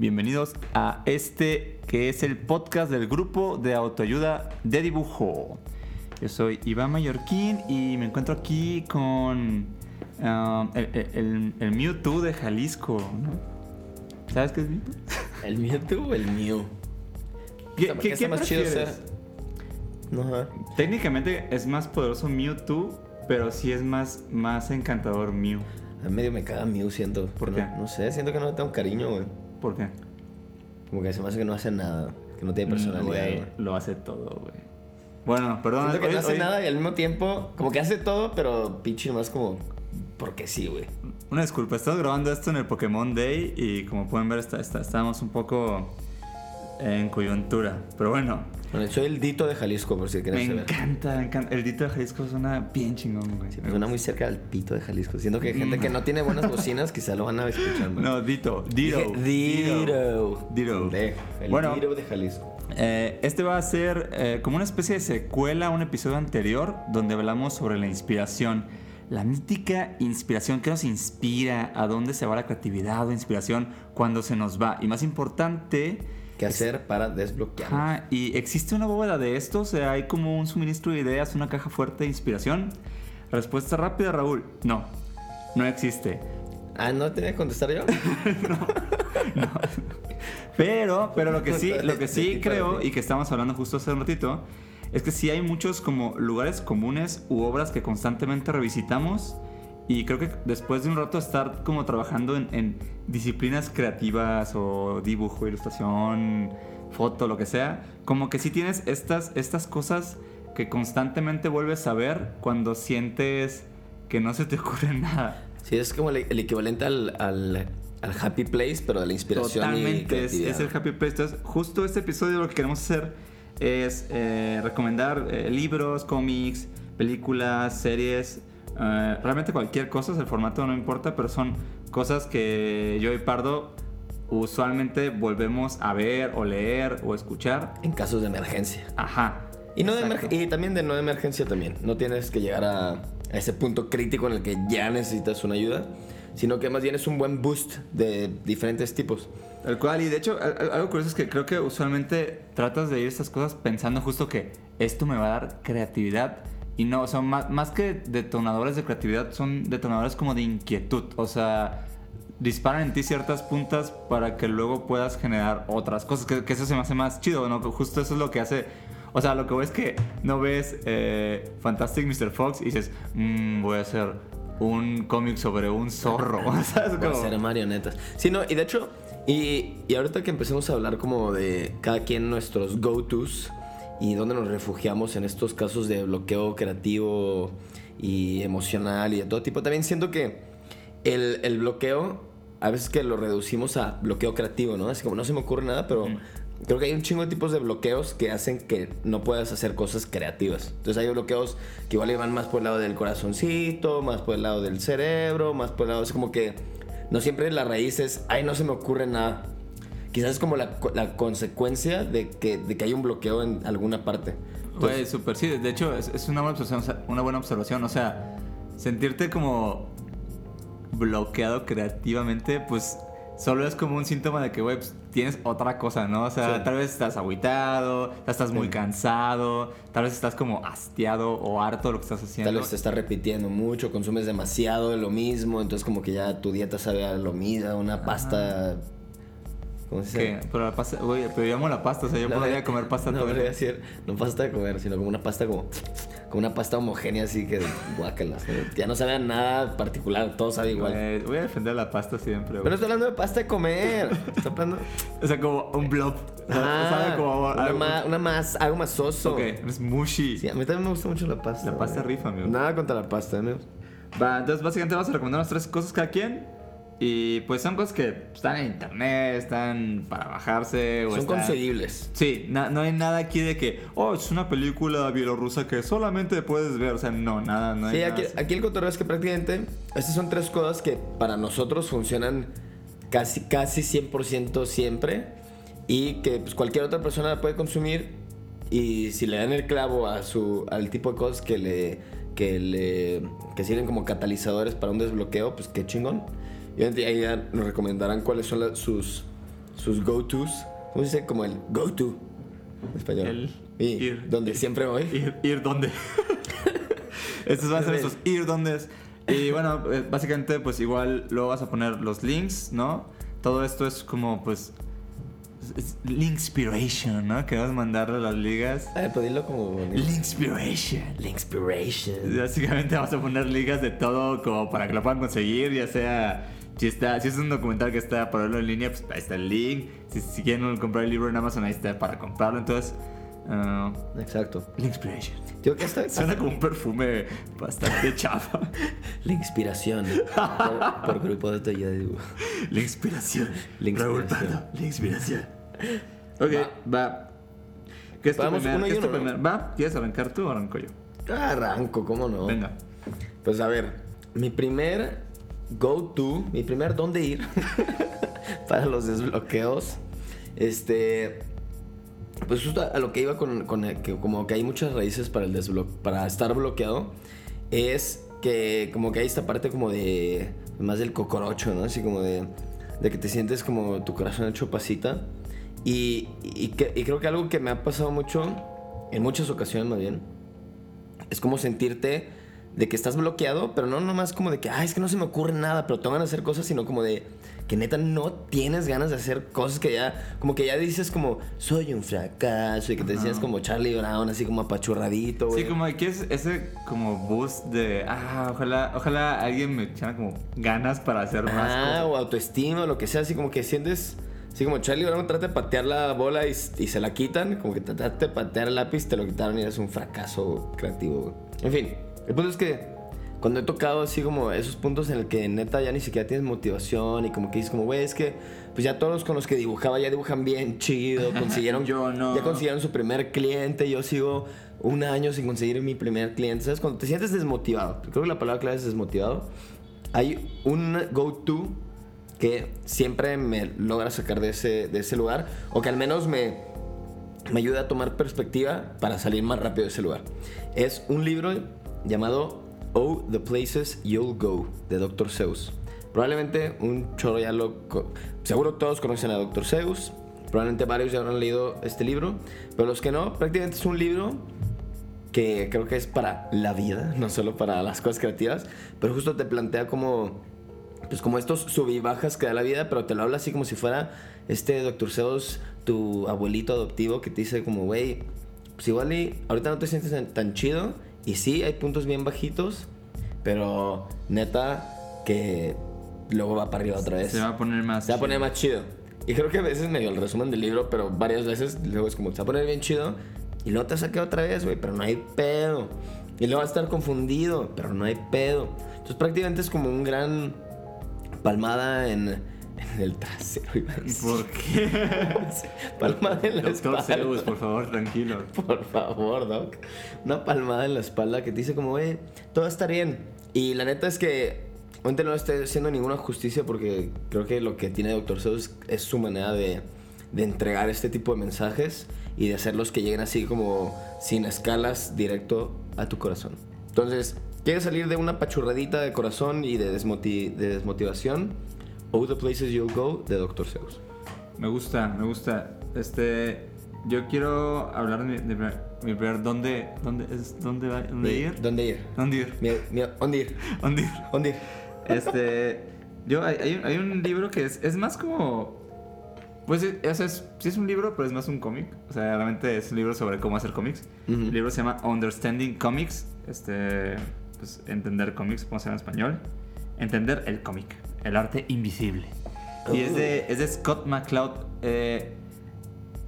Bienvenidos a este que es el podcast del grupo de autoayuda de dibujo. Yo soy Iván Mallorquín y me encuentro aquí con um, el, el- el Mewtwo de Jalisco. ¿no? ¿Sabes qué es Mewtwo? ¿El Mewtwo o el Mew? ¿Qué, qué más chido ser- No. Técnicamente es más poderoso Mewtwo, pero sí es más, más encantador Mew. A mí medio me caga Mew, siento. ¿Por no, qué? No sé, siento que no le tengo cariño, güey. ¿Por qué? Como que se me hace que no hace nada. Que no tiene Mm, personalidad, güey, lo hace todo, güey. Bueno, perdón. Siento que hoy- no hace hoy- nada y al mismo tiempo, como que hace todo, pero pinche nomás como. Porque sí, güey. Una disculpa, estamos grabando esto en el Pokémon Day y como pueden ver está, está- estamos un poco en coyuntura. Pero bueno, Bueno, soy el Dito de Jalisco, por si me quieres saber. encanta, me encanta. El dito de Jalisco suena bien chingón, güey. Me suena muy cerca del pito de Jalisco. Siento que hay gente que no tiene buenas bocinas, quizá lo van a escuchar. ¿no? No, Dito, Dito. Dito. Dito. De- El Bueno. Dito de Jalisco. Eh, este va a ser eh, como una especie de secuela a un episodio anterior donde hablamos sobre la inspiración. La mítica inspiración, ¿qué nos inspira? ¿A dónde se va la creatividad o inspiración cuando se nos va? Y más importante, ¿Qué hacer para desbloquear? Ajá, y existe una bóveda de esto, o sea, hay como un suministro de ideas, una caja fuerte de inspiración. Respuesta rápida, Raúl. No, no existe. Ah, ¿no tenía que contestar yo? Pero, pero lo que sí, lo que sí creo y que estábamos hablando justo hace un ratito es que sí hay muchos como lugares comunes u obras que constantemente revisitamos y creo que después de un rato estar como trabajando en, en disciplinas creativas o dibujo, ilustración, foto, lo que sea, como que sí tienes estas, estas cosas que constantemente vuelves a ver cuando sientes que no se te ocurre nada. Sí, es como el, el equivalente al, al, al happy place, pero de la inspiración y Totalmente, es, creatividad. es el happy place. Entonces, justo este episodio lo que queremos hacer es eh, recomendar eh, libros, cómics, películas, series, eh, realmente cualquier cosa, el formato no importa, pero son cosas que yo y Pardo usualmente volvemos a ver o leer o escuchar. En casos de emergencia. Ajá. Y, no de y también de no de emergencia también. No tienes que llegar a, a ese punto crítico en el que ya necesitas una ayuda, sino que más bien es un buen boost de diferentes tipos. Tal cual, y de hecho, al- al- algo curioso es que creo que usualmente tratas de ir estas cosas pensando justo que esto me va a dar creatividad. Y no, o sea, más, más que detonadores de creatividad, son detonadores como de inquietud. O sea, disparan en ti ciertas puntas para que luego puedas generar otras cosas. Que, que eso se me hace más chido, ¿no? Que justo eso es lo que hace. O sea, lo que ves es que no ves eh, Fantastic Mr. Fox y dices, "Mm, voy a hacer un cómic sobre un zorro. ¿Sabes? Para Como- hacer marionetas. Sí, no, y de hecho, y, y ahorita que empecemos a hablar como de cada quien nuestros go-tos y dónde nos refugiamos en estos casos de bloqueo creativo y emocional y de todo tipo, también siento que el, el bloqueo, a veces que lo reducimos a bloqueo creativo, ¿no? Así como no se me ocurre nada, pero creo que hay un chingo de tipos de bloqueos que hacen que no puedas hacer cosas creativas. Entonces hay bloqueos que igual van más por el lado del corazoncito, más por el lado del cerebro, más por el lado, es como que no siempre la raíz es, ay, no se me ocurre nada. Quizás es como la, co- la consecuencia de que, de que hay un bloqueo en alguna parte. Güey, súper, sí. De hecho, es, es una, buena observación, o sea, una buena observación. O sea, sentirte como bloqueado creativamente, pues solo es como un síntoma de que, güey, pues, tienes otra cosa, ¿no? O sea, Sí. tal vez estás agüitado, estás muy cansado, tal vez estás como hastiado o harto de lo que estás haciendo. Tal vez te estás repitiendo mucho, consumes demasiado de lo mismo, entonces como que ya tu dieta sabe a lo mismo, una pasta... ¿Cómo se ¿Qué? dice? Pero la pasta, güey, pero yo amo la pasta, o sea, yo No, podría eh, comer pasta no, todo el día. no pasta de comer, sino como una pasta como... Como una pasta homogénea así que guácalas. ¿no? Ya no sabe a nada particular, todo sabe igual. Güey, voy a defender la pasta siempre, güey. Pero no estoy hablando de pasta de comer. Estoy hablando... O sea, como un blob. Ah, ¿Sabe? Como una, algo- más, una más, algo más soso. Ok, es mushy. Sí, a mí también me gusta mucho la pasta. La pasta güey. rifa, amigo. Nada contra la pasta, amigos. Va, entonces básicamente vamos a recomendar las tres cosas cada quien. Y pues son cosas que están en internet, están para bajarse. O Son están- conseguibles. Sí, na- no hay nada aquí de que, oh, es una película bielorrusa que solamente puedes ver. O sea, no, nada, no hay Sí, nada aquí, así. aquí el cotorreo es que prácticamente estas son tres cosas que para nosotros funcionan casi, casi 100% siempre y que pues, cualquier otra persona la puede consumir y si le dan el clavo a su, al tipo de cosas que le, que le que sirven como catalizadores para un desbloqueo, pues qué chingón. Y ahí ya nos recomendarán cuáles son la- sus, sus go-tos. ¿Cómo se dice? Como el go-to en español. El y ir. donde siempre voy. Ir, ir dónde. Estos van a ser nuestros ir dóndes. Y bueno, eh, básicamente, pues igual luego vas a poner los links, ¿no? Todo esto es como, pues. es Linkspiration, ¿no? Que vas a mandarle a las ligas. A ver, pues dilo como. Linkspiration. Linkspiration. Básicamente vamos a poner ligas de todo como para que lo puedan conseguir, ya sea si está, si es un documental que está para verlo en línea, pues ahí está el link. Si, si quieren comprar el libro en Amazon, ahí está para comprarlo. Entonces, uh, Exacto. Linkspiration. Digo que esta Suena como un perfume bastante chafa. la inspiración por, por grupo de Toyadu. La inspiración. La inspiración. Raúl Pardo, La inspiración. Ok, va. ¿Qué es tu Vamos primer- uno y qué es tu uno, ¿no? primer- ¿Va? ¿Quieres arrancar tú o arranco yo? Arranco, ¿cómo no? Venga. Pues a ver, mi primer go-to, mi primer dónde ir para los desbloqueos, este, pues justo a lo que iba con, con el- que como que hay muchas raíces para el desblo para estar bloqueado, es que como que hay esta parte como de, más del cocorocho, ¿no? Así como de, de que te sientes como tu corazón hecho pasita. Y, y, y creo que algo que me ha pasado mucho, en muchas ocasiones más bien, es como sentirte de que estás bloqueado, pero no nomás como de que, ay, es que no se me ocurre nada, pero te van a hacer cosas, sino como de que neta no tienes ganas de hacer cosas que ya, como que ya dices como, soy un fracaso, y que te decías como Charlie Brown, así como apachurradito, güey. Sí, como que es ese como boost de, ah, ojalá, ojalá alguien me echara como ganas para hacer más Ah, cosas. o autoestima, o lo que sea, así como que sientes, así como Charlie Brown trata de patear la bola y, y se la quitan, como que trataste de patear el lápiz, te lo quitaron y eres un fracaso creativo. En fin, el punto es que cuando he tocado así como esos puntos en el que neta ya ni siquiera tienes motivación y como que dices como, güey, es que pues ya todos con los que dibujaba ya dibujan bien chido, consiguieron, Yo no. ya consiguieron su primer cliente, yo sigo un año sin conseguir mi primer cliente, ¿sabes? Cuando te sientes desmotivado, creo que la palabra clave es desmotivado, hay un go-to que siempre me logra sacar de ese, de ese lugar, o que al menos me, me ayuda a tomar perspectiva para salir más rápido de ese lugar. Es un libro llamado Oh, the Places You'll Go, de Dr. Seuss. Probablemente un chorro ya Seguro todos conocen a Dr. Seuss, probablemente varios ya habrán leído este libro, pero los que no, prácticamente es un libro que creo que es para la vida, no solo para las cosas creativas, pero justo te plantea como pues como estos sub y bajas que da la vida, pero te lo habla así como si fuera este Dr. Seuss, tu abuelito adoptivo que te dice como, güey, pues igual y ahorita no te sientes tan chido y sí, hay puntos bien bajitos, pero neta que luego va para arriba otra vez. Se va a poner más. Se va a poner más chido. Y creo que a veces medio el resumen del libro, pero varias veces luego es como, se va a poner bien chido. Y luego te saqué otra vez, güey, pero no hay pedo. Y luego vas a estar confundido, pero no hay pedo. Entonces prácticamente es como un gran palmada en, en el trasero. iba a decir. ¿Por qué? palmada en la Doctor espalda. Zeus, por favor, tranquilo. Por favor, Doc. Una palmada en la espalda que te dice como, güey, todo estar bien. Y la neta es que, obviamente no le estoy haciendo ninguna justicia porque creo que lo que tiene Doctor Seuss es su manera de, de entregar este tipo de mensajes y de hacerlos que lleguen así como sin escalas directo a tu corazón. Entonces, ¿quieres salir de una pachurradita de corazón y de, desmoti- de desmotivación? Oh, the places you'll go de Doctor Seuss. Me gusta, me gusta. Este. Yo quiero hablar de mi, de mi- mi primer. ¿Dónde, dónde, es, dónde, va, dónde ir? ¿Dónde ir? ¿Dónde ir? Mi- mi- ¿Dónde ir? ¿Dónde ir? ¿Dónde ir? Este. Yo, hay, hay un, libro que es, es más como. Pues, es, es- sí es un libro, pero es más un cómic. O sea, realmente es un libro sobre cómo hacer cómics. Ujú. El libro se llama Understanding Comics. Este. Pues, entender cómics, ¿cómo se llama en español? Entender el cómic. El arte invisible. Y es de, es de Scott McCloud. Eh,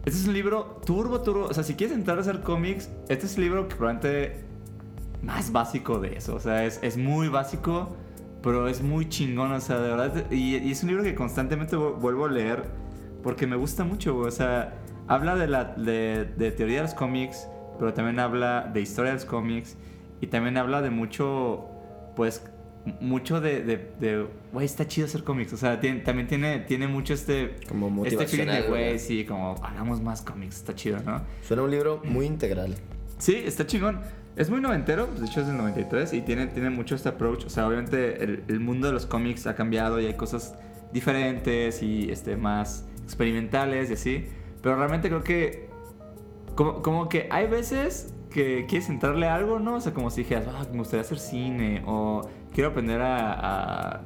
este es un libro turbo, turbo. O sea, si quieres entrar a hacer cómics, este es el libro que probablemente más básico de eso. O sea, es, es muy básico, Pero es muy chingón, o sea, de verdad. Y, es un libro que constantemente vu- vuelvo a leer porque me gusta mucho. O sea, habla de, la, de, teoría de los cómics, pero también habla de historia de los cómics y también habla de mucho, pues, mucho de, de, de, güey, está chido hacer cómics. O sea, tiene- también tiene, tiene mucho este, Como este feeling de, güey, sí, como hagamos más cómics, está chido, ¿no? Suena un libro muy integral. Sí, está chingón. Es muy noventero, pues, de hecho es del 93 y tiene, tiene mucho este approach. O sea, obviamente el, el mundo de los cómics ha cambiado y hay cosas diferentes y este, más experimentales y así. Pero realmente creo que como, como que hay veces que quieres entrarle a algo, ¿no? O sea, como si dijeras, "Ah, me gustaría hacer cine o quiero aprender a, a,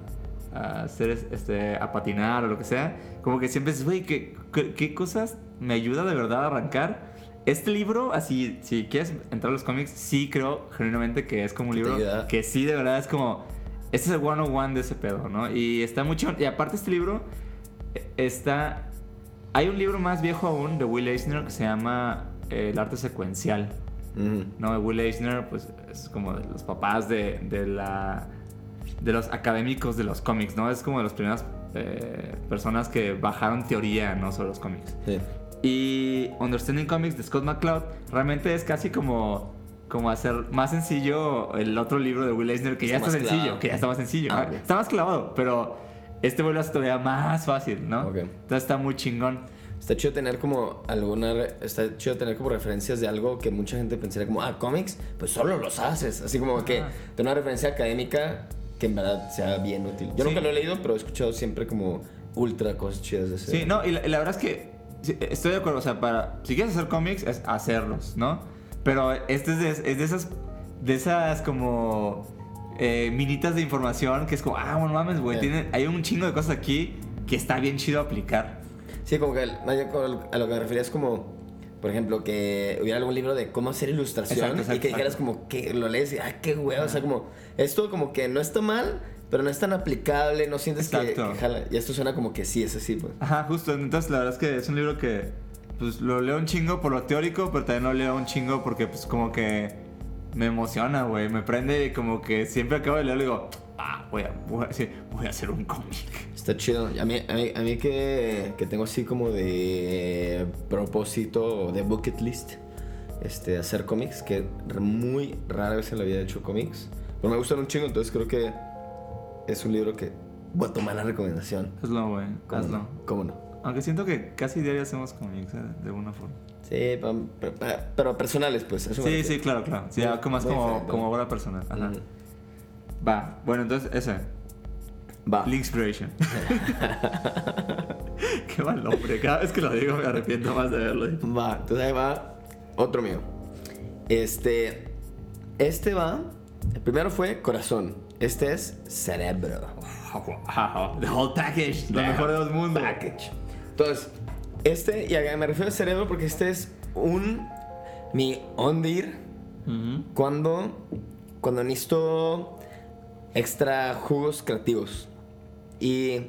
a hacer, este, a patinar o lo que sea. Como que siempre dices, güey, ¿qué, qué, qué cosas me ayuda de verdad a arrancar? Este libro, así, si quieres entrar a los cómics, sí creo genuinamente que es como un libro que sí de verdad es como... Este es el one-on-one de ese pedo, ¿no? Y está mucho... Y aparte este libro eh, está... Hay un libro más viejo aún de Will Eisner que se llama eh, El arte secuencial. Ujú. ¿no? Will Eisner, pues es como de los papás de, de la de los académicos de los cómics, ¿no? Es como de las primeras eh, personas que bajaron teoría, ¿no? Sobre los cómics. Sí. Y Understanding Comics de Scott McCloud realmente es casi como como hacer más sencillo el otro libro de Will Eisner que ya Está está más sencillo, clavado. que ya está más sencillo. Ah, ¿no? ok. Está más clavado, pero este vuelve a ser todavía más fácil, ¿no? Ok. Entonces está muy chingón. Está chido tener como alguna. Está chido tener como referencias de algo que mucha gente pensaría como, ah, cómics, pues solo los haces. Así como que de una referencia académica que en verdad sea bien útil. Yo Sí. nunca lo he leído, pero he escuchado siempre como ultra cosas chidas de ese. Sí, no, y la, la verdad es que estoy de acuerdo. O sea, para, si quieres hacer cómics, es hacerlos, ¿no? Pero este es de, es de esas, de esas como eh, minitas de información que es como, ah, bueno, mames, güey, Sí. tiene- hay un chingo de cosas aquí que está bien chido aplicar. Sí, como que a lo que me refería es como, por ejemplo, que hubiera algún libro de cómo hacer ilustración Exacto, exacto, y que dijeras como que lo lees y, ah, qué huevo. O sea, como, esto como que no está mal, pero no es tan aplicable, no sientes que, que jala. Y esto suena como que sí, es así, pues. Ajá, justo. Entonces, la verdad es que es un libro que, pues, lo leo un chingo por lo teórico, pero también lo leo un chingo porque, pues, como que me emociona, güey. Me prende y como que siempre acabo de leerlo y digo, ah, voy a, voy a, voy a hacer un cómic. Está chido. A mí, a mí, a mí que, que tengo así como de propósito de bucket list, este, hacer cómics, que muy rara vez en la vida he hecho cómics. Pero me gustan un chingo, entonces creo que es un libro que voy a tomar la recomendación. Hazlo, güey. ¿Cómo Hazlo. no? ¿Cómo no? Aunque siento que casi diario hacemos cómics, ¿eh? de alguna forma. Sí, pa- pa- pero personales, pues. eso Sí, sí, claro, claro. Sí, algo más como, como obra personal. Ajá. Ujú. Va, bueno, entonces ese. Va. Linkspiration. Qué mal nombre. Cada vez que lo digo me arrepiento más de verlo. Va, entonces ahí va otro mío. Este. Este va. El primero fue corazón. Este es cerebro. The whole package. Lo The mejor de dos mundos. Package. Entonces, este, y me refiero al cerebro porque este es un. Mi ondir cuando. Cuando necesito extra jugos creativos. Y.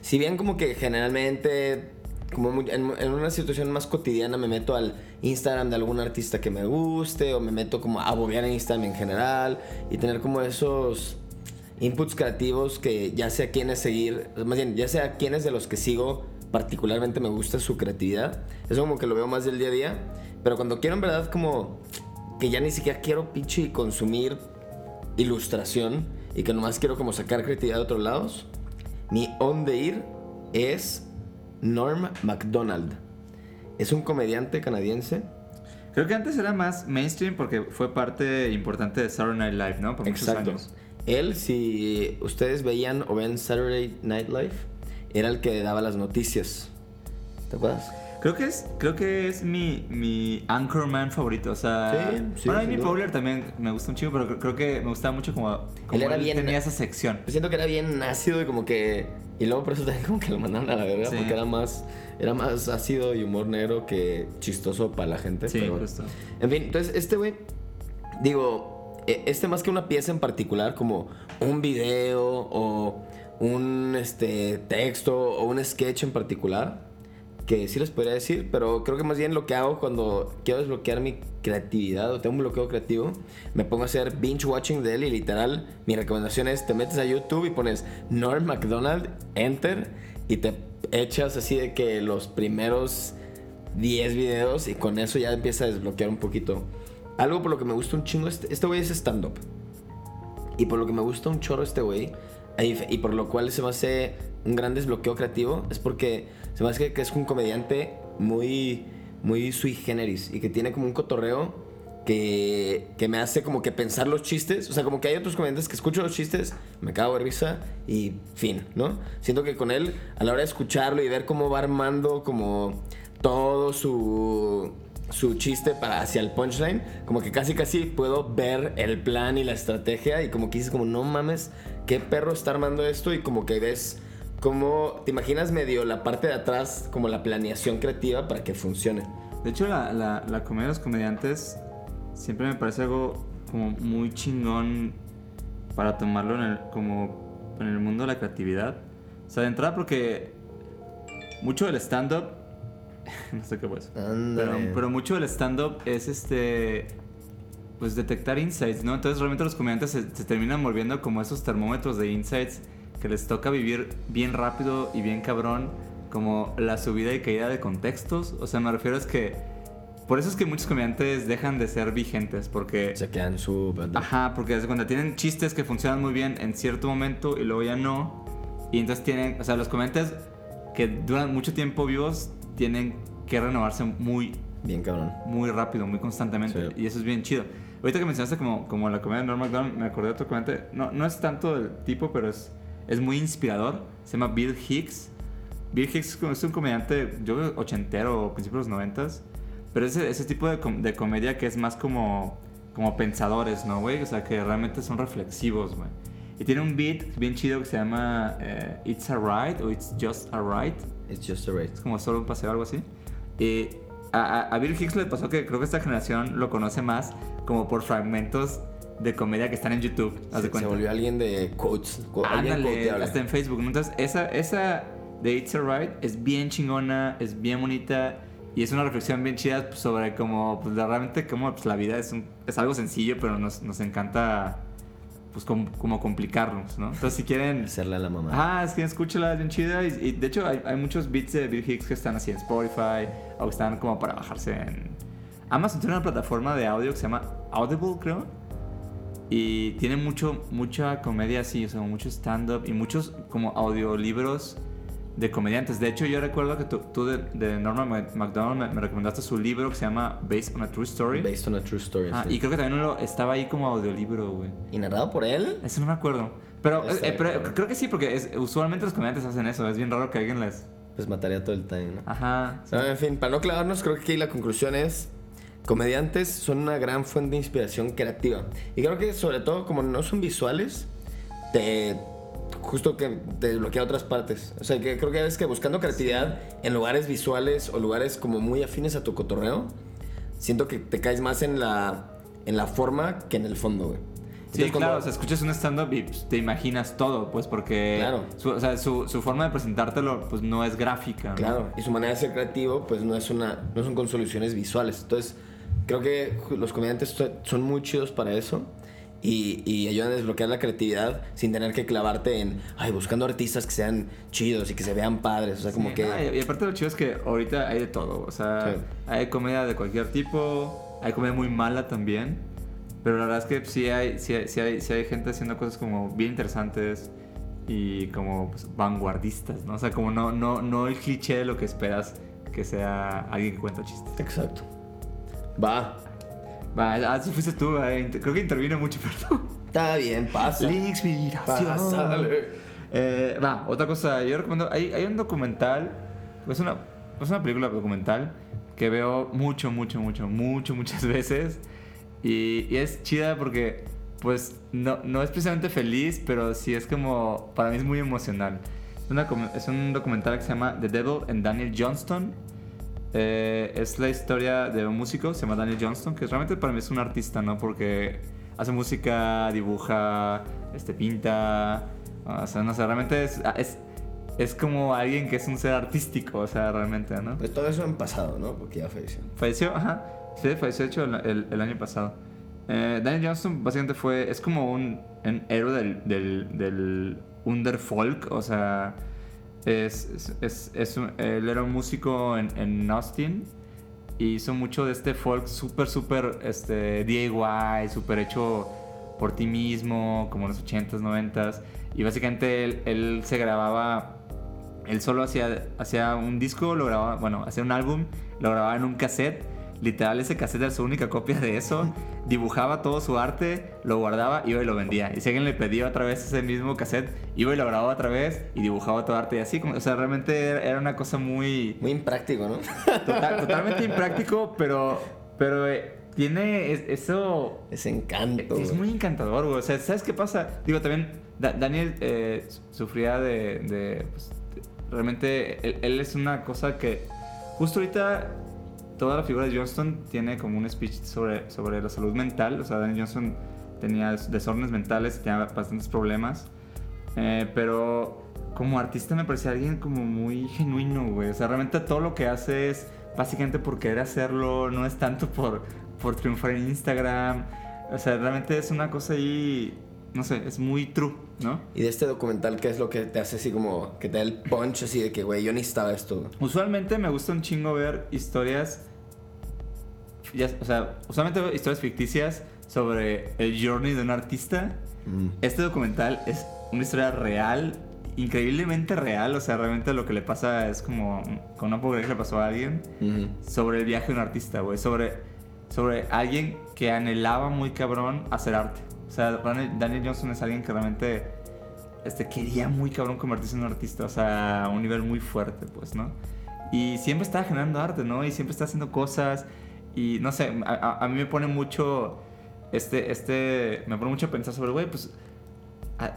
Si bien, como que generalmente. Como en, una situación más cotidiana me meto al Instagram de algún artista que me guste o me meto como a bobear en Instagram en general y tener como esos inputs creativos que ya sea quienes seguir, más bien, ya sea quienes de los que sigo particularmente me gusta su creatividad. Eso como que lo veo más del día a día. Pero cuando quiero en verdad como que ya ni siquiera quiero pinche consumir ilustración y que nomás quiero como sacar creatividad de otros lados, mi on de ir es Norm MacDonald. Es un comediante canadiense. Creo que antes era más mainstream porque fue parte importante de Saturday Night Live, ¿no? Por Exacto. años. Él, si ustedes veían o ven Saturday Night Live, era el que daba las noticias. ¿Te acuerdas? Creo que es, creo que es mi, mi Anchorman favorito. O sea, Sí, sí, bueno, Amy duda. Powler también me gusta un chico, pero creo- que me gustaba mucho como, como Él era bien- tenía esa sección. Yo siento que era bien ácido y como que... Y luego por eso también como que lo mandaron a la verga, Sí. porque era más, era más ácido y humor negro que chistoso para la gente. Sí, pero- justo. En fin, entonces este güey, digo, e- este más que una pieza en particular, como un video o un este, texto o un sketch en particular, que sí les podría decir, pero creo que más bien lo que hago cuando quiero desbloquear mi creatividad o tengo un bloqueo creativo, me pongo a hacer binge watching de él y literal mi recomendación es te metes a YouTube y pones Norm MacDonald, enter y te echas así de que los primeros 10 videos y con eso ya empieza a desbloquear un poquito. Algo por lo que me gusta un chingo, este este güey es stand-up. Y por lo que me gusta un chorro este güey, y por lo cual se me hace un gran desbloqueo creativo, es porque se me hace que es un comediante muy, muy sui generis y que tiene como un cotorreo que, que me hace como que pensar los chistes. O sea, como que hay otros comediantes que escucho los chistes, me cago de risa y fin, ¿no? Siento que con él, a la hora de escucharlo y ver cómo va armando como todo su su chiste para hacia el punchline, como que casi casi puedo ver el plan y la estrategia y como que dices como no mames, qué perro está armando esto y como que ves como te imaginas medio la parte de atrás como la planeación creativa para que funcione. De hecho, la, la, la comedia de los comediantes siempre me parece algo como muy chingón para tomarlo en el, como en el mundo de la creatividad. O sea, de entrada porque mucho del stand-up, no sé qué fue eso, pero, pero mucho del stand-up es este, pues detectar insights, ¿no? Entonces realmente los comediantes se, se terminan volviendo como esos termómetros de insights que les toca vivir bien rápido y bien cabrón, como la subida y caída de contextos. O sea, me refiero es que, por eso es que muchos comediantes dejan de ser vigentes, porque... se quedan su Ajá, porque desde cuando tienen chistes que funcionan muy bien en cierto momento y luego ya no. Y entonces tienen, o sea, los comediantes que duran mucho tiempo vivos tienen que renovarse muy, bien cabrón. muy rápido, muy constantemente. Sí. Y eso es bien chido. Ahorita que mencionaste como, como la comedia de Norm MacDonald, me acordé de otro comediante. No, no es tanto del tipo, pero es, es muy inspirador. Se llama Bill Hicks. Bill Hicks es un comediante, yo creo, ochentero o principios de los noventas. Pero ese, ese tipo de, com- de comedia que es más como, como pensadores, ¿no, güey? O sea, que realmente son reflexivos, güey. Y tiene un beat bien chido que se llama eh, It's Alright o It's Just Alright. It's just a rate. Es como solo un paseo o algo así. Y a, a- a Bill Hicks le pasó que creo que esta generación lo conoce más como por fragmentos de comedia que están en YouTube. Se, se volvió alguien de quotes. co- Ándale, hasta en Facebook. Entonces, esa, esa de It's Alright es bien chingona, es bien bonita y es una reflexión bien chida pues, sobre cómo, pues, realmente, cómo pues, la vida es, un- es algo sencillo, pero nos, nos encanta, pues, com- como complicarnos, ¿no? Entonces, si quieren... Hacerle a la mamá. Ah, es que escúchala, es bien chida. Y, y de hecho, hay, hay muchos beats de Bill Hicks que están así en Spotify o que están como para bajarse en. Amazon tiene una plataforma de audio que se llama Audible, creo. Y tiene mucho, mucha comedia así, o sea, mucho stand-up y muchos como audiolibros de comediantes. De hecho, yo recuerdo que tú, tú de, de MacDonald me, me recomendaste su libro que se llama Based on a True Story. Based on a true story. Ah, sí. y creo que también uno estaba ahí como audiolibro, güey. ¿Y narrado por él? Eso no me acuerdo. Pero, Está eh, pero creo que sí, porque es- usualmente los comediantes hacen eso. Es bien raro que alguien les. Pues mataría todo el time, ¿no? Ajá. sí. En fin, para no clavarnos, creo que aquí la conclusión es: comediantes son una gran fuente de inspiración creativa. Y creo que, sobre todo, como no son visuales, te. Justo que te desbloquea otras partes. O sea, que creo que es que buscando creatividad en lugares visuales o lugares como muy afines a tu cotorreo, siento que te caes más en la, en la forma que en el fondo, güey. Sí, Entonces, claro, cuando- o sea, escuchas un stand-up y pues, te imaginas todo, pues porque Claro. su, o sea, su, su forma de presentártelo pues no es gráfica. ¿no? Claro, y su manera de ser creativo, pues no es una, no son con soluciones visuales. Entonces, creo que los comediantes so- son muy chidos para eso y, y ayudan a desbloquear la creatividad sin tener que clavarte en, ay, buscando artistas que sean chidos y que se vean padres. O sea, como Sí, que. no, y, aparte lo chido es que ahorita hay de todo. O sea, Sí. hay comedia de cualquier tipo, hay comedia muy mala también. Pero la verdad es que sí hay, sí hay, sí hay, sí hay gente haciendo cosas como bien interesantes y como pues, vanguardistas, ¿no? O sea, como no, no, no el cliché de lo que esperas que sea alguien que cuenta chistes. Exacto. Va. Va, ah, sí fuiste tú, eh, creo que intervino mucho, perdón. Está bien, pasa. La inspiración. Pásale. Eh, va, otra cosa, yo recomiendo, hay, hay un documental, es una, es una película documental que veo mucho, mucho, mucho, mucho, muchas veces y, y es chida porque pues no, no es precisamente feliz, pero sí es como, para mí es muy emocional. Es, una es un documental que se llama The Devil and Daniel Johnston. Eh, es la historia de un músico, se llama Daniel Johnston, que realmente para mí es un artista, ¿no? Porque hace música, dibuja, este, pinta, o sea, no sé, realmente es, es es como alguien que es un ser artístico, o sea, realmente, ¿no? Pues todo eso en pasado, ¿no? Porque ya falleció. Falleció, ajá. Sí, falleció, hecho, el, el- el año pasado. Eh, Daniel Johnston básicamente fue, es como un, un héroe del, del, del underfolk, o sea, es, es, es- un- él era un músico en, en Austin y hizo mucho de este folk súper, súper este, DIY, súper hecho por ti mismo, como en los 80s, 90s. Y básicamente él, él se grababa, él solo hacía, hacía un disco, lo grababa, bueno, hacía un álbum, lo grababa en un cassette. Literal, ese cassette era su única copia de eso. Dibujaba todo su arte, lo guardaba, iba y lo vendía. Y si alguien le pedía otra vez ese mismo cassette, iba y lo grababa otra vez y dibujaba todo arte y así. como- O sea, realmente era una cosa muy... Muy impráctico, ¿no? Total- totalmente impráctico, pero, pero eh, tiene es- eso. Ese encanto. Es muy encantador, güey. O sea, ¿sabes qué pasa? Digo, también Da- Daniel eh, su- sufría de. de, pues, de- realmente, él, él es una cosa que. Justo ahorita, toda la figura de Johnston tiene como un speech sobre, sobre la salud mental. O sea, Daniel Johnston tenía des- desórdenes mentales, tenía bastantes problemas. Eh, pero como artista me parecía alguien como muy genuino, güey. O sea, realmente todo lo que hace es básicamente por querer hacerlo, no es tanto por, por triunfar en Instagram. O sea, realmente es una cosa ahí, no sé, es muy true, ¿no? Y de este documental, ¿qué es lo que te hace así como que te da el punch así de que, güey, yo necesitaba esto? Usualmente me gusta un chingo ver historias, ya- o sea, usualmente veo historias ficticias sobre el journey de un artista. Mm. Este documental es una historia real, increíblemente real, o sea, realmente lo que le pasa es como con una pobreza que le pasó a alguien Ujú. sobre el viaje de un artista, güey, sobre, sobre alguien que anhelaba muy cabrón hacer arte. O sea, Daniel, Daniel Johnson es alguien que realmente este, quería muy cabrón convertirse en un artista, o sea, a un nivel muy fuerte, pues, ¿no? Y siempre estaba generando arte, ¿no? Y siempre está haciendo cosas. Y no sé, a, a- mí me pone mucho. Este, este. Me pone mucho a pensar sobre, güey, pues.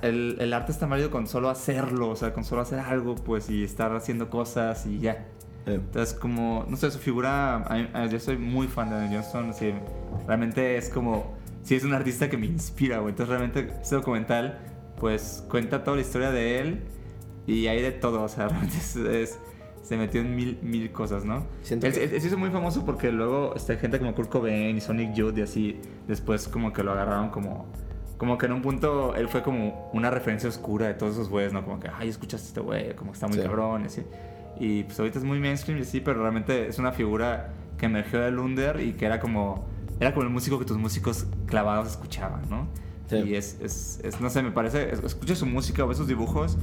El, el arte está válido con solo hacerlo, o sea, con solo hacer algo, pues, y estar haciendo cosas y ya. Eh, Entonces, como, no sé, su figura, a mí- yo soy muy fan de Daniel Johnston, así, realmente es como, sí es un artista que me inspira, güey. Entonces, realmente, este documental, pues, cuenta toda la historia de él y hay de todo, o sea, realmente es, es- se metió en mil, mil cosas, ¿no? Siento Él, que- él- él se hizo muy famoso porque luego, este, gente como Kurt Cobain y Sonic Youth y así, después como que lo agarraron como... Como que en un punto él fue como una referencia oscura de todos esos güeyes, ¿no? Como que, ay, escuchaste a este güey, como que está muy Sí. cabrón y así. Y pues ahorita es muy mainstream y sí, pero realmente es una figura que emergió del under y que era como, era como el músico que tus músicos clavados escuchaban, ¿no? Sí. Y es, es, es, no sé, me parece, es- escucha su música o ve sus dibujos,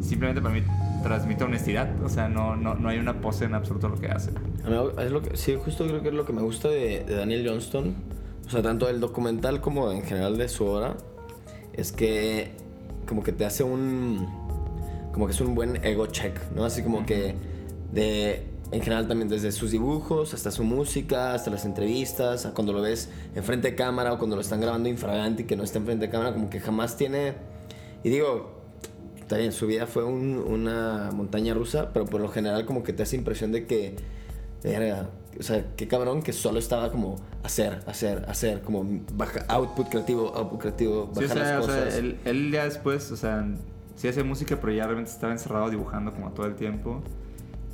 simplemente para mí transmite honestidad, o sea, no, no, no hay una pose en absoluto lo que hace. Es que, sí, justo creo que es lo que me gusta de, de Daniel Johnston, o sea, tanto del documental como en general de su obra, es que como que te hace un, como que es un buen ego check, ¿no? Así como que de, en general también desde sus dibujos hasta su música, hasta las entrevistas, a cuando lo ves enfrente de cámara o cuando lo están grabando infragante y que no está enfrente de cámara, como que jamás tiene, y digo, Está bien, su vida fue un- una montaña rusa, pero por lo general como que te hace impresión de que, verga, o sea, qué cabrón que solo estaba como hacer, hacer, hacer, como baja, output creativo, output creativo, Sí, bajar o sea, las o sea, cosas. él, él ya después, o sea, sí hacía música, pero ya realmente estaba encerrado dibujando como todo el tiempo.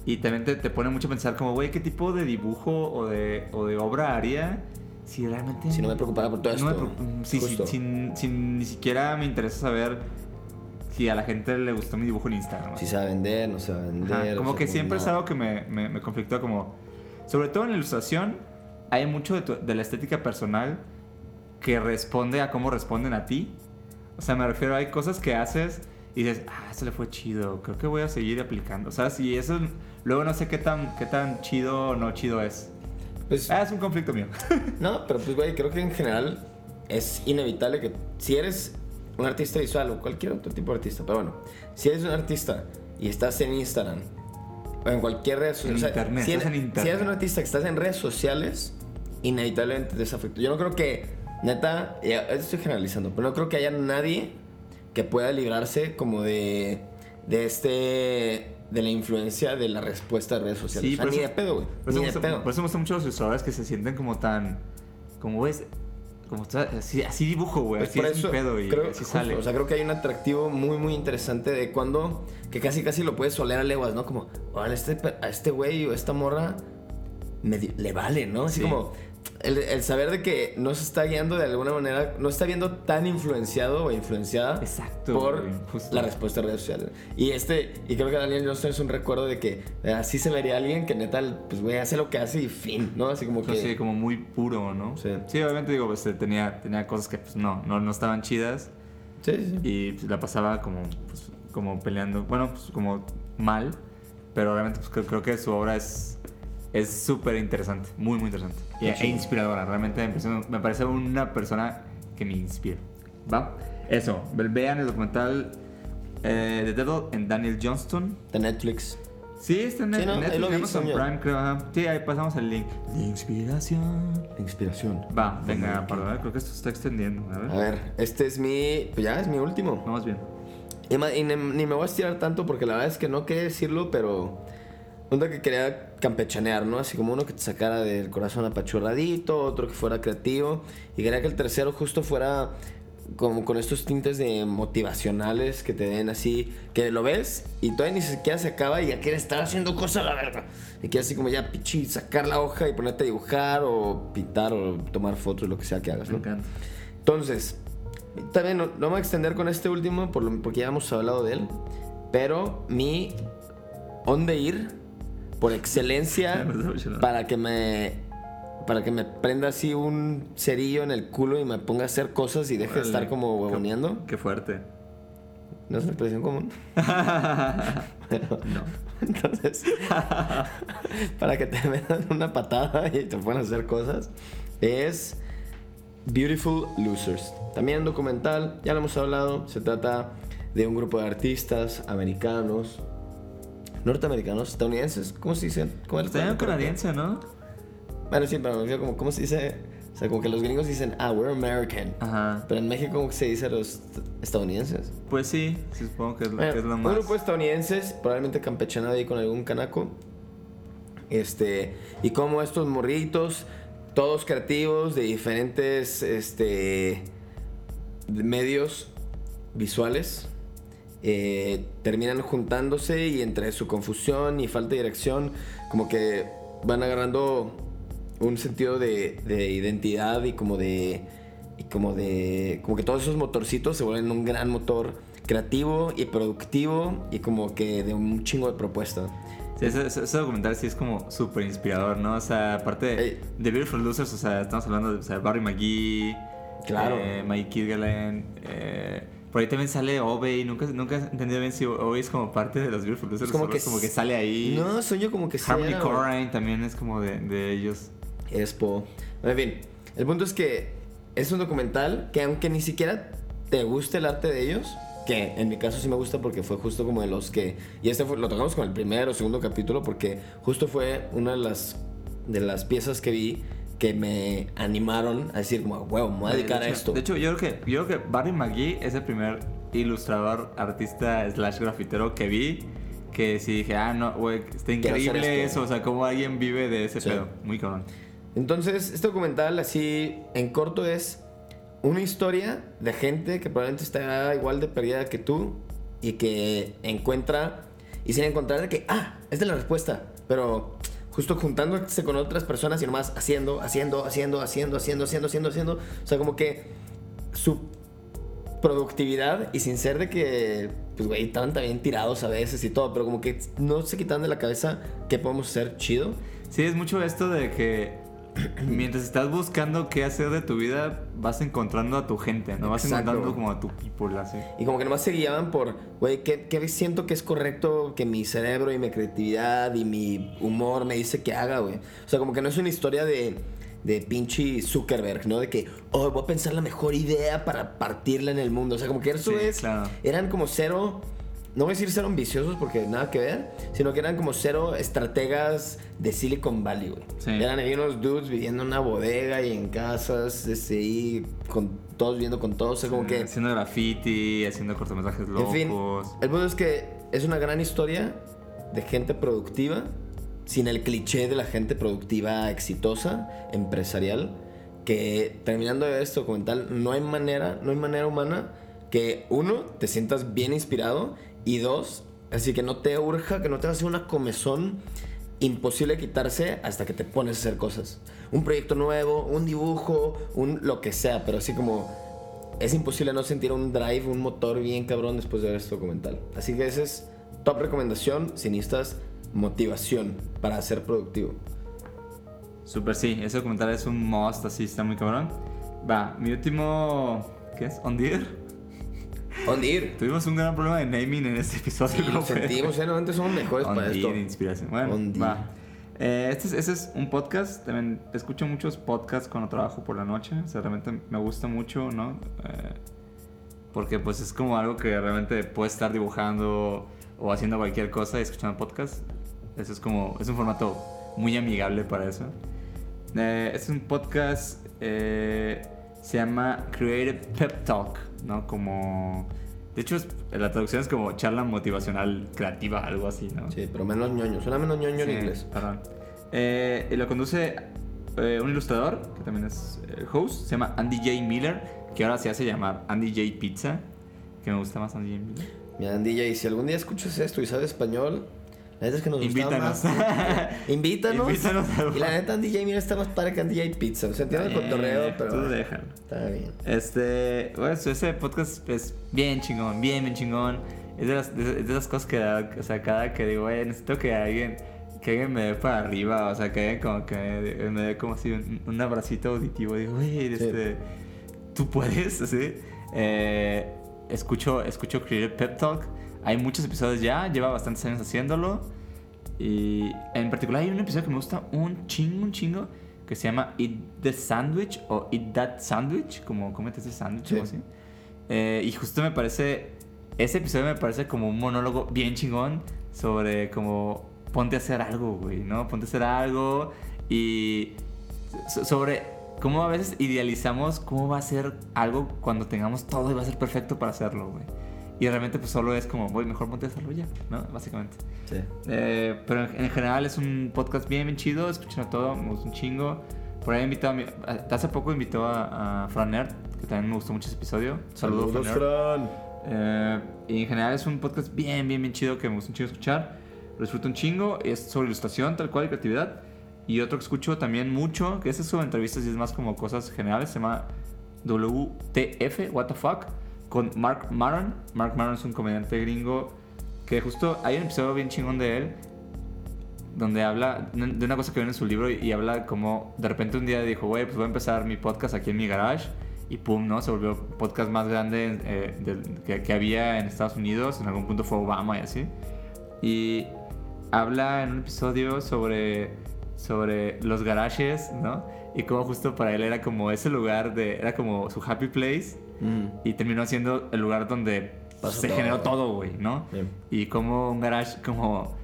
Y también te, te pone mucho a pensar como, güey, ¿qué tipo de dibujo o de, o de obra haría si realmente... Si no me preocupara por todo no me esto. sí, sí, Justo. sin, sin ni siquiera me interesa saber si a la gente le gustó mi dibujo en Instagram. Si se va a vender, no se va a vender. Ajá, o como sea, que siempre es nada. algo que me, me, me conflictúa como... Sobre todo en la ilustración, hay mucho de, tu- de la estética personal que responde a cómo responden a ti. O sea, me refiero, hay cosas que haces y dices, ah, eso le fue chido, creo que voy a seguir aplicando. O sea, si eso luego no sé qué tan, qué tan chido o no chido es. Pues, Ah, es un conflicto mío. No, pero pues, güey, creo que en general es inevitable que si eres un artista visual o cualquier otro tipo de artista, pero bueno, si eres un artista y estás en Instagram o en cualquier red social, En o sea, internet, si, eres- en internet. si eres un artista que estás en redes sociales, inevitablemente te desafecto. Yo no creo que, neta, estoy generalizando, pero no creo que haya nadie que pueda librarse como de, de este de la influencia de la respuesta de redes sociales. Sí, o sea, por ni eso- de pedo, güey. Por eso, me gusta, pedo. por eso me gustan mucho los ilustradores que se sienten como tan. Como ves. Como está- así, así dibujo, güey. Pues Así por es mi eso pedo y creo, así justo, sale. O sea, creo que hay un atractivo muy, muy interesante de cuando que casi, casi lo puedes oler a leguas, ¿no? Como, "Órale, este, a este güey o esta morra me le vale, ¿no? Así Sí. como el, el saber de que no se está guiando de alguna manera, no está viendo tan influenciado o influenciada Exacto, por la respuesta de redes sociales. Y este, y creo que Daniel Johnston es un recuerdo de que eh, así se vería alguien que neta, pues güey, hace lo que hace y fin, ¿no? Así como que... Pues sí, como muy puro, ¿no? Sí. obviamente digo, pues eh, tenía, tenía cosas que pues no, no, no estaban chidas Sí, sí. y pues, la pasaba como, pues, como peleando, bueno, pues como mal, pero obviamente pues creo, creo que su obra es es súper interesante, muy muy interesante y, e inspiradora, realmente me parece, una persona que me inspira, ¿va? Eso, ve- vean el documental eh, The Devil and Daniel Johnston. De Netflix. Sí, está en Sí, ¿no? Netflix, vi, Amazon señor. Prime, creo. ajá. Sí, ahí pasamos el link. De inspiración. Inspiración. Va, venga, perdón, creo que esto se está extendiendo. A ver. A ver, este es mi. Pues ya, es mi último. Vamos bien. Y, ne- ni me voy a estirar tanto porque la verdad es que no quería decirlo, pero. Uno que quería campechanear, ¿no? Así como uno que te sacara del corazón apachurradito, otro que fuera creativo. Y quería que el tercero justo fuera como con estos tintes de motivacionales que te den así, que lo ves y todavía ni siquiera se acaba y ya quieres estar haciendo cosas a la verga. Y quieres así como ya pichi, sacar la hoja y ponerte a dibujar o pintar o tomar fotos, lo que sea que hagas, Me ¿no? encanta. Entonces, también no, no me voy a extender con este último por lo- porque ya hemos hablado de él. Pero mi dónde ir por excelencia para que me para que me prenda así un cerillo en el culo y me ponga a hacer cosas y deje de estar como qué- huevoneando. Qué fuerte. ¿No es una expresión común? Pero- No. Entonces, para que te metan una patada y te puedan hacer cosas, es Beautiful Losers. También un documental, ya lo hemos hablado, se trata de un grupo de artistas americanos, norteamericanos, estadounidenses, ¿cómo se dice? ¿Cómo es Está bien canadiense, ¿no? Bueno, sí, pero me refiero como, ¿cómo se dice? O sea, como que los gringos dicen, ah, we're American. Ajá. Pero en México, ¿cómo se dice a los estadounidenses? Pues sí, sí, supongo que es, lo- Bueno, que es lo Un más. grupo de estadounidenses, probablemente campechanado ahí con algún canaco. Este, y como estos morritos, todos creativos de diferentes este, medios visuales, eh, terminan juntándose y entre su confusión y falta de dirección, como que van agarrando un sentido de, de identidad y como de y como de como que todos esos motorcitos se vuelven un gran motor creativo y productivo y como que de un chingo de propuestas. Sí, ese, ese- documental sí es como súper inspirador, ¿no? O sea, aparte de, de Beautiful Losers, o sea, estamos hablando de o sea, Barry McGee, Claro. eh, Mike Kirkland, eh, por ahí también sale Obey, nunca, nunca he entendido bien si Obey es como parte de los Beautiful Losers, como que como que sale ahí. No, sueño como que Harmony. Corrine también es como de, de ellos. Expo. En fin, el punto es que es un documental que aunque ni siquiera te guste el arte de ellos, que en mi caso sí me gusta porque fue justo como de los que... Y este fue- lo tocamos con el primer o segundo capítulo porque justo fue una de las, de las piezas que vi que me animaron a decir como, huevo, me voy a De- dedicar de a hecho- esto. De hecho, yo creo que, yo creo que Barry McGee es el primer ilustrador, artista, slash grafitero que vi. Que sí dije, ah, no, güey, está increíble eso. O sea, cómo alguien vive de ese Sí. pedo. Muy cabrón. Entonces, este documental, así en corto, es una historia de gente que probablemente está igual de perdida que tú y que encuentra y sin encontrar de que, ah, esta es la respuesta, pero justo juntándose con otras personas y nomás haciendo, haciendo, haciendo, haciendo, haciendo, haciendo, haciendo, haciendo. O sea, como que su productividad y sin ser de que, pues, güey, estaban también tirados a veces y todo, pero como que no se quitan de la cabeza qué podemos hacer chido. Sí, es mucho esto de que mientras estás buscando qué hacer de tu vida, vas encontrando a tu gente, ¿no? Vas Exacto. encontrando como a tu people, así. Y como que nomás se guiaban por, güey, ¿qué, qué siento que es correcto que mi cerebro y mi creatividad y mi humor me dice que haga, güey? O sea, como que no es una historia de, de pinche Zuckerberg, ¿no? De que, oh, voy a pensar la mejor idea para partirla en el mundo. O sea, como que eso Sí, es... claro. Eran como cero... No voy a decir cero ambiciosos porque nada que ver, sino que eran como cero estrategas de Silicon Valley, güey. Sí. Eran ahí unos dudes viviendo en una bodega y en casas, este, y con todos viviendo con todos, o sea, como que... Haciendo graffiti, haciendo cortometrajes En locos. fin, el punto es que es una gran historia de gente productiva, sin el cliché de la gente productiva exitosa, empresarial, que terminando de este documental, no hay manera, no hay manera humana que uno, te sientas bien inspirado y dos, así que no te urja, que no te hace una comezón imposible quitarse hasta que te pones a hacer cosas. Un proyecto nuevo, un dibujo, un lo que sea, pero así como es imposible no sentir un drive, un motor bien cabrón después de ver este documental. Así que esa es top recomendación si motivación para ser productivo. Super, sí, ese documental es un must, así está muy cabrón. Va, mi último. ¿Qué es? ¿On? Ondir. Tuvimos un gran problema de naming en este episodio. Sí, lo ¿no? sentimos, ¿eh? Normalmente somos mejores On para esto. Inspiración. Bueno, On va. Eh, este es, ese es un podcast. También escucho muchos podcasts cuando trabajo por la noche. O sea, realmente me gusta mucho, ¿no? Eh, porque pues es como algo que realmente puedes estar dibujando o haciendo cualquier cosa y escuchando podcast. Eso es como, es un formato muy amigable para eso. Eh, es un podcast, eh, se llama Creative Pep Talk, ¿no? Como, de hecho, la traducción es como charla motivacional creativa, algo así, ¿no? Sí, pero menos ñoño. Suena menos ñoño en Sí, inglés. Perdón. Eh, y lo conduce eh, un ilustrador, que también es el host, se llama Andy J. Miller, que ahora se hace llamar Andy J. Pizza, que me gusta más Andy J. Miller. Mira, DJ, si algún día escuchas esto y sabes español, la neta es que nos Invítanos. más. Invítanos. Invítanos a- Y la neta, DJ, mira, está más padre que en DJ Pizza. O sea, entiendo el cotorreo, pero. Tú déjalo. Está bien. Este, bueno, ese podcast es bien chingón, bien, bien chingón. Es de las, de, de las cosas que, o sea, cada que digo, güey, necesito que alguien, que alguien me dé para arriba, o sea, que alguien como que me, me dé como así un, un abracito auditivo. Digo, güey, este, tú puedes, así. Eh, escucho, escucho Creative Pep Talk. Hay muchos episodios ya, lleva bastantes años haciéndolo. Y en particular hay un episodio que me gusta un chingo, un chingo, que se llama Eat the Sandwich o Eat That Sandwich, como cómete ese sándwich Sí. o así. Eh, y justo me parece, ese episodio me parece como un monólogo bien chingón sobre como ponte a hacer algo, güey, ¿no? Ponte a hacer algo y so- sobre cómo a veces idealizamos cómo va a ser algo cuando tengamos todo y va a ser perfecto para hacerlo, güey. Y realmente pues solo es como, güey, mejor ponte a ya, ¿no? Básicamente. Sí. Eh, pero en, en general es un podcast bien, bien chido. Escuchen todo, me gusta un chingo. Por ahí invitó a mi- a- Hace poco invitó a, a Fran Nerd, que también me gustó mucho ese episodio. Saludos, Saludos, Fran. Eh, y en general es un podcast bien, bien, bien chido que me gusta un chingo escuchar. Lo disfruto un chingo. Es sobre ilustración, tal cual, y creatividad. Y otro que escucho también mucho, que ese es sobre entrevistas y es más como cosas generales, se llama WTF, What the Fuck, con Mark Maron. Mark Maron es un comediante gringo que justo hay un episodio bien chingón de él donde habla de una cosa que viene en su libro y, y habla como de repente un día dijo, güey, pues voy a empezar mi podcast aquí en mi garage y pum, ¿no? Se volvió podcast más grande eh, del- que, que había en Estados Unidos, en algún punto fue Obama y así. Y habla en un episodio sobre, sobre los garages, ¿no? Y como justo para él era como ese lugar de, era como su happy place Mm. y terminó siendo el lugar donde Pasó se todo. generó todo, güey, ¿no? Bien. Y como un garage, como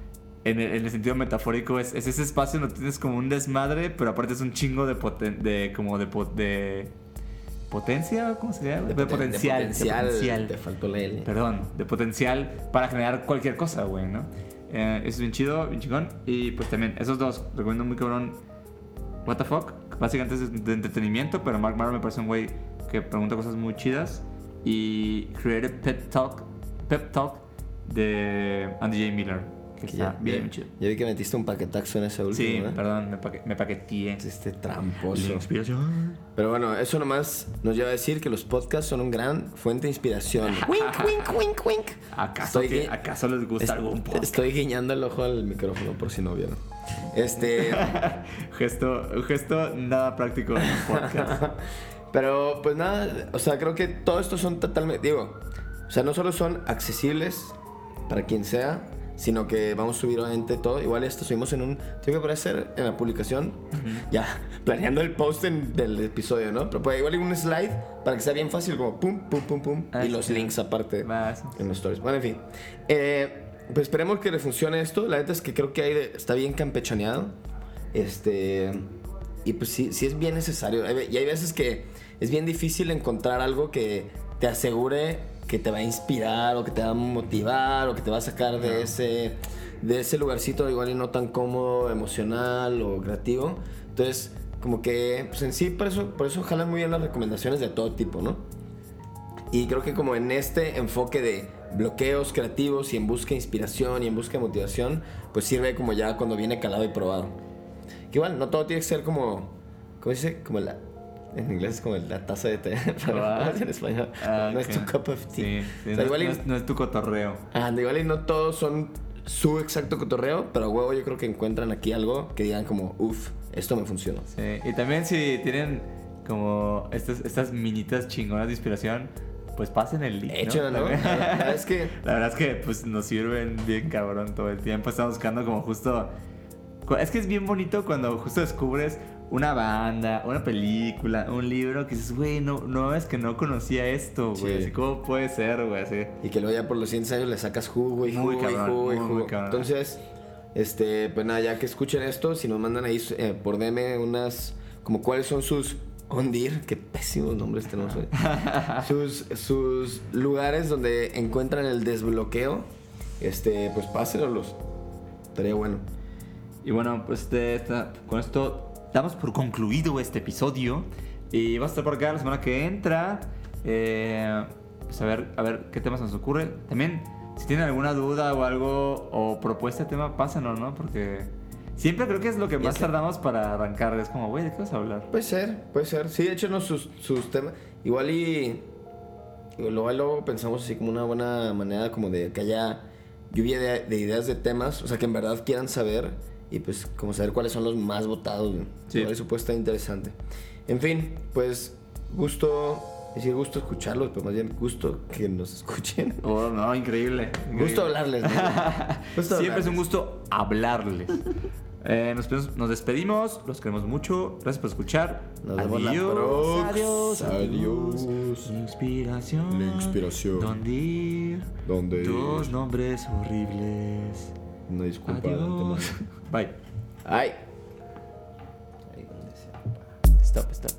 en el, en el sentido metafórico, es, es ese espacio donde tienes como un desmadre, pero aparte es un chingo de, poten- de como de, de potencia, ¿cómo se llama? De, poten- potencial. De de potencial. potencial. Te faltó la L. Perdón, de potencial para generar cualquier cosa, güey, ¿no? Eh, es bien chido, bien chingón. Y pues también, esos dos, recomiendo muy cabrón. What the fuck, básicamente es de entretenimiento, pero Mark Maron me parece un güey que pregunta cosas muy chidas. Y Creative Pep Talk, Pep Talk de Andy J. Miller, que ya, bien ya- chido. ya vi que metiste un paquetaxo en ese último, Sí, ¿eh? perdón, me, paque- me paqueteé. Este La tramposo. inspiración. Pero bueno, eso nomás nos lleva a decir que los podcasts son una gran fuente de inspiración. wink, wink, wink, wink. ¿Acaso, Estoy que- gui- ¿Acaso les gusta Es- algún podcast? Estoy guiñando el ojo al micrófono por si no vieron. Este. gesto, un gesto nada práctico en un podcast. Pero pues nada, o sea, creo que todo esto son totalmente, digo, o sea, no solo son accesibles para quien sea, sino que vamos a subir obviamente todo. Igual esto subimos en un, tengo que aparecer en la publicación, ya, planeando el post en- del episodio, ¿no? Pero pues igual hay un slide para que sea bien fácil, como pum, pum, pum, pum, Ah, y los sí. links aparte Vas. en los stories. Bueno, en fin. Eh, pues esperemos que le funcione esto. La neta es que creo que hay de- está bien campechaneado. Este. Y pues sí, sí es bien necesario. Y hay veces que es bien difícil encontrar algo que te asegure que te va a inspirar o que te va a motivar o que te va a sacar de ese de ese lugarcito igual y no tan cómodo, emocional o creativo. Entonces, como que, pues en sí, por eso, por eso jalan muy bien las recomendaciones de todo tipo, ¿no? Y creo que como en este enfoque de bloqueos creativos y en busca de inspiración y en busca de motivación, pues sirve como ya cuando viene calado y probado. Que igual, no todo tiene que ser como, ¿cómo dice? Como la, en inglés es como la taza de té, pero Ah. en español. Ah, no es tu cup of tea. Sí, sí, O sea, no, igual no es, no es tu cotorreo. Ah, igual y no todos son su exacto cotorreo, pero huevo yo creo que encuentran aquí algo que digan como, uff, esto me funcionó. Sí, y también si tienen como estas, estas minitas chingonas de inspiración, pues pasen el link. Échenla, ¿no? También. La verdad es que- La verdad es que pues nos sirven bien cabrón todo el tiempo. Estamos buscando como justo... Es que es bien bonito cuando justo descubres una banda, una película, un libro que dices, güey, no, no es que no conocía esto, güey. Sí. Como puede ser, güey, así. Y que luego ya por los 100 años le sacas jugo y Muy jugo y cabrón, jugo muy, jugo. muy cabrón. Entonces, este, pues nada, ya que escuchen esto, si nos mandan ahí eh, por DM unas, como cuáles son sus ondir, qué pésimos nombres tenemos hoy. sus, sus lugares donde encuentran el desbloqueo, este, pues pásenlos. Estaría bueno. Y bueno, pues este, esta- con esto damos por concluido este episodio. Y va a estar por acá la semana que entra. Eh, pues a ver, a ver qué temas nos ocurre. También, si tienen alguna duda o algo o propuesta de tema, pásanos, ¿no? Porque siempre creo que es lo que más tardamos para arrancar. Es como, güey, ¿de qué vas a hablar? Puede ser, puede ser. Sí, échenos sus, sus temas. Igual y. Luego, luego pensamos así como una buena manera como de que haya lluvia de, de ideas de temas. O sea, que en verdad quieran saber. Y pues como saber cuáles son los más votados. Sí. Eso puede estar interesante. En fin, pues gusto. Decir gusto escucharlos, pero más bien gusto que nos escuchen. Oh, no, increíble. increíble. Gusto hablarles. ¿no? Gusto Siempre es un gusto hablarles. Eh, nos, despedimos, los queremos mucho. Gracias por escuchar. Nos vemos la adiós, adiós, adiós. Adiós. La inspiración. La inspiración. ¿Dónde ir? ¿Dónde ir? Dos nombres horribles. Una disculpa de antemano. Adiós. Bye. Ay. Ahí donde sea. Stop, stop.